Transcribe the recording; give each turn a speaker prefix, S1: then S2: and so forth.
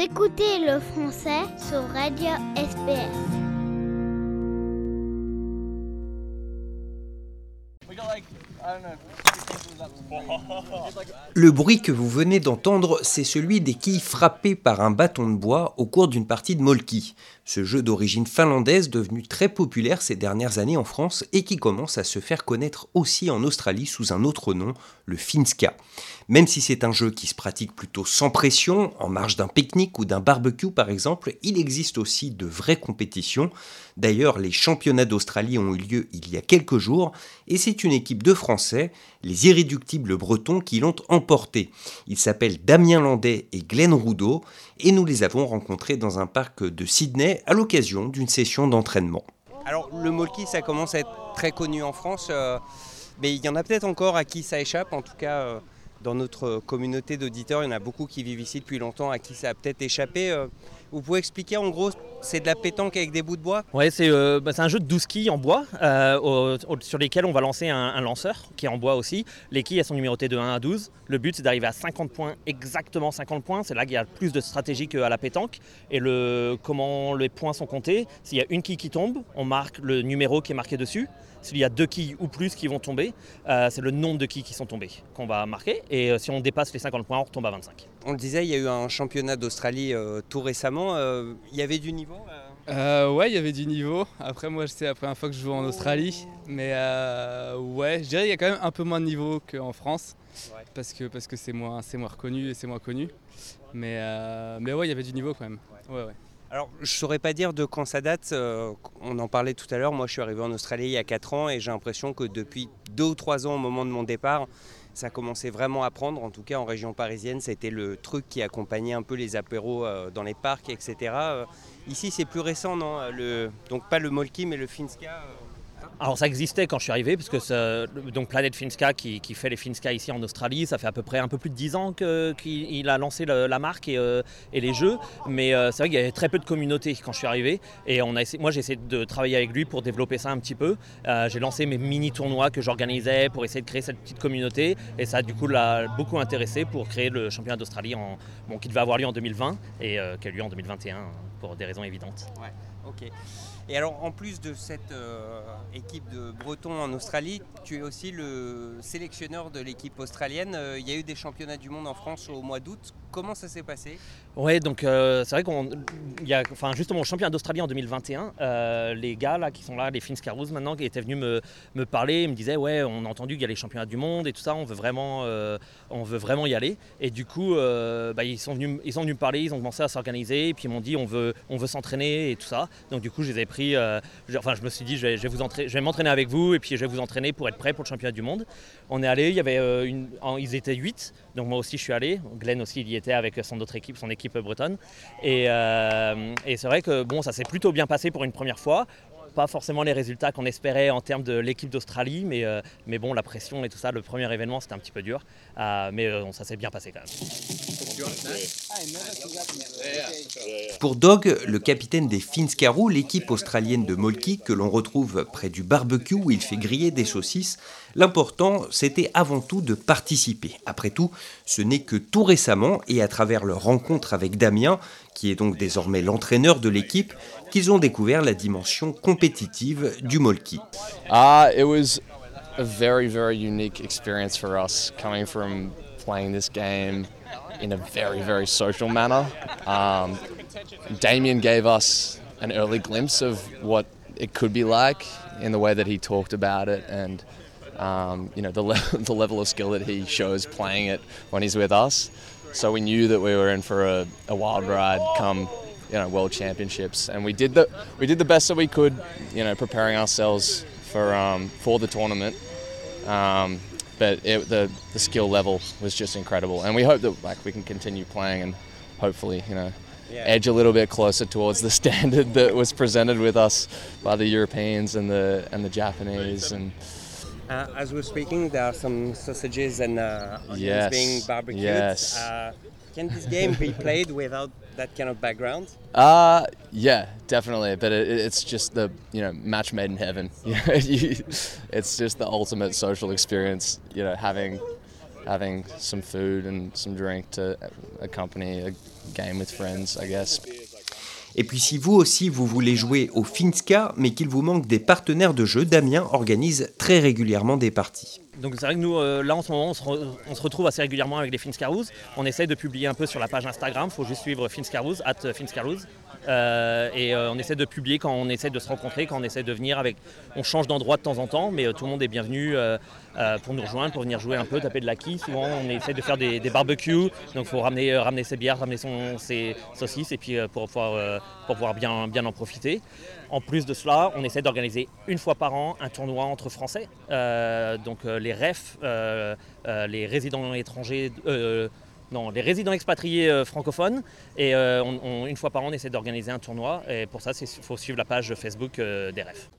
S1: Écoutez le français sur Radio SPS.
S2: Le bruit que vous venez d'entendre, c'est celui des quilles frappées par un bâton de bois au cours d'une partie de molki, ce jeu d'origine finlandaise devenu très populaire ces dernières années en France et qui commence à se faire connaître aussi en Australie sous un autre nom, le finska. Même si c'est un jeu qui se pratique plutôt sans pression, en marge d'un pique-nique ou d'un barbecue par exemple, il existe aussi de vraies compétitions. D'ailleurs, les championnats d'Australie ont eu lieu il y a quelques jours et c'est une équipe de Les irréductibles bretons, qui l'ont emporté. Ils s'appellent Damien Landais et Glenn Roudot et nous les avons rencontrés dans un parc de Sydney à l'occasion d'une session d'entraînement. Alors le molki, ça commence à être très connu en France, euh, mais il y en a peut-être encore à qui ça échappe, en tout cas... Euh, dans notre communauté d'auditeurs, il y en a beaucoup qui vivent ici depuis longtemps, à qui ça a peut-être échappé. Euh, vous pouvez expliquer en gros, c'est de la pétanque avec des bouts de bois
S3: Oui, euh, bah, c'est un jeu de 12 quilles en bois euh, sur lesquels on va lancer un, lanceur qui est en bois aussi. Les quilles elles sont numérotées de 1 à 12. Le but c'est d'arriver à 50 points, exactement 50 points. C'est là qu'il y a plus de stratégie qu'à la pétanque. Et le, comment les points sont comptés, s'il y a une quille qui tombe, on marque le numéro qui est marqué dessus. S'il y a deux quilles ou plus qui vont tomber, euh, c'est le nombre de quilles qui sont tombées qu'on va marquer. Et euh, si on dépasse les 50 points, on retombe à 25.
S2: On le disait, il y a eu un championnat d'Australie euh, tout récemment. il y avait du niveau
S4: Ouais, il y avait du niveau. Après, moi, c'est la première fois que je joue en Australie. Mais ouais, je dirais qu'il y a quand même un peu moins de niveau qu'en France. Parce que parce que c'est moins, moins reconnu et c'est moins connu. Mais, mais ouais, il y avait du niveau quand même. Ouais, ouais.
S2: Alors, je ne saurais pas dire de quand ça date. Euh, on en parlait tout à l'heure. Moi, je suis arrivé en Australie il y a 4 ans et j'ai l'impression que depuis 2 ou 3 ans, au moment de mon départ, ça commençait vraiment à prendre. En tout cas, en région parisienne, c'était le truc qui accompagnait un peu les apéros euh, dans les parcs, etc. Euh, ici, c'est plus récent, non Donc, pas le Molki, mais le Finska.
S3: Alors ça existait quand je suis arrivé, parce que donc Planet Finska qui, fait les Finska ici en Australie, ça fait à peu près un peu plus de 10 ans qu'il a lancé la marque et, euh, les jeux, mais euh, c'est vrai qu'il y avait très peu de communauté quand je suis arrivé, et on a moi j'ai essayé de travailler avec lui pour développer ça un petit peu. Euh, j'ai lancé mes mini tournois que j'organisais pour essayer de créer cette petite communauté, et ça du coup l'a beaucoup intéressé pour créer le championnat d'Australie bon, qui devait avoir lieu en 2020 et qui a lieu en 2021 pour des raisons évidentes.
S2: Ouais, ok. Et alors, en plus de cette euh, équipe de Bretons en Australie, tu es aussi le sélectionneur de l'équipe australienne. Euh, il y a eu des championnats du monde en France au mois d'août. Comment ça s'est passé?
S3: Oui, donc euh, c'est vrai qu'on y a, enfin justement au championnat d'Australie en 2021, les gars là qui sont là, les Finscaroos maintenant, qui étaient venus me, me parler, ils me disaient ouais, on a entendu qu'il y a les championnats du monde et tout ça, on veut vraiment, on veut vraiment y aller. Et du coup, bah, ils sont venus, ils sont venus me parler, ils ont commencé à s'organiser, et puis ils m'ont dit on veut, on veut s'entraîner et tout ça. Donc du coup, je les ai pris euh, enfin, je me suis dit, je vais, je m'entraîner avec vous et puis je vais vous entraîner pour être prêt pour le championnat du monde. On est allé, il y avait euh, une, ils étaient 8, donc moi aussi je suis allé. Glenn aussi, il y était avec son autre équipe, son équipe bretonne. Et, euh, et c'est vrai que bon, ça s'est plutôt bien passé pour une première fois pas forcément les résultats qu'on espérait en termes de l'équipe d'Australie, mais, mais bon, la pression et tout ça, le premier événement, c'était un petit peu dur. mais ça s'est bien passé quand même.
S2: Pour Dog, le capitaine des Finscarou, l'équipe australienne de Molki que l'on retrouve près du barbecue où il fait griller des saucisses, l'important c'était avant tout de participer. Après tout, ce n'est que tout récemment et à travers leur rencontre avec Damien, qui est donc désormais l'entraîneur de l'équipe, qu'ils ont découvert la dimension compétitive du Molki.
S5: Ah, it was a very very unique experience for us coming from playing this game. In a very, very social manner. Um, Damien gave us an early glimpse of what it could be like in the way that he talked about it and um, you know the, le- the level of skill that he shows playing it when he's with us. So we knew that we were in for a, a wild ride come you know world championships, and we did the we did the best that we could, you know, preparing ourselves for um, for the tournament. Um, but it, the the skill level was just incredible, and we hope that like we can continue playing and hopefully you know yeah. edge a little bit closer towards the standard that was presented with us by the Europeans and the and the Japanese and.
S2: Uh, as we're speaking, there are some sausages and uh, onions
S5: yes.
S2: being barbecued.
S5: Yes.
S2: Uh, can this game be played without that kind of background?
S5: Uh, yeah, definitely. But it, it's just the you know match made in heaven. it's just the ultimate social experience. You know, having having some food and some drink to accompany a game with friends, I guess.
S2: Et puis si vous aussi vous voulez jouer au Finska mais qu'il vous manque des partenaires de jeu, Damien organise très régulièrement des parties.
S3: Donc c'est vrai que nous, euh, là en ce moment, on se, retrouve assez régulièrement avec les Finscarouz. On essaye de publier un peu sur la page Instagram, il faut juste suivre Finscarouz, at Finscarouz. Euh, et euh, on essaie de publier quand on essaie de se rencontrer, quand on essaie de venir avec... On change d'endroit de temps en temps, mais tout le monde est bienvenu pour nous rejoindre, pour venir jouer un peu, taper de la quille. Souvent on essaie de faire des, barbecues, donc il faut ramener, ramener ses bières, ramener son, ses saucisses, et puis pour pouvoir, pour pouvoir bien, bien en profiter. En plus de cela, on essaie d'organiser une fois par an un tournoi entre Français. donc les les REF, euh, euh, les résidents étrangers, euh, non, les résidents expatriés francophones. Et une fois par an, on essaie d'organiser un tournoi. Et pour ça, il faut suivre la page Facebook des REF.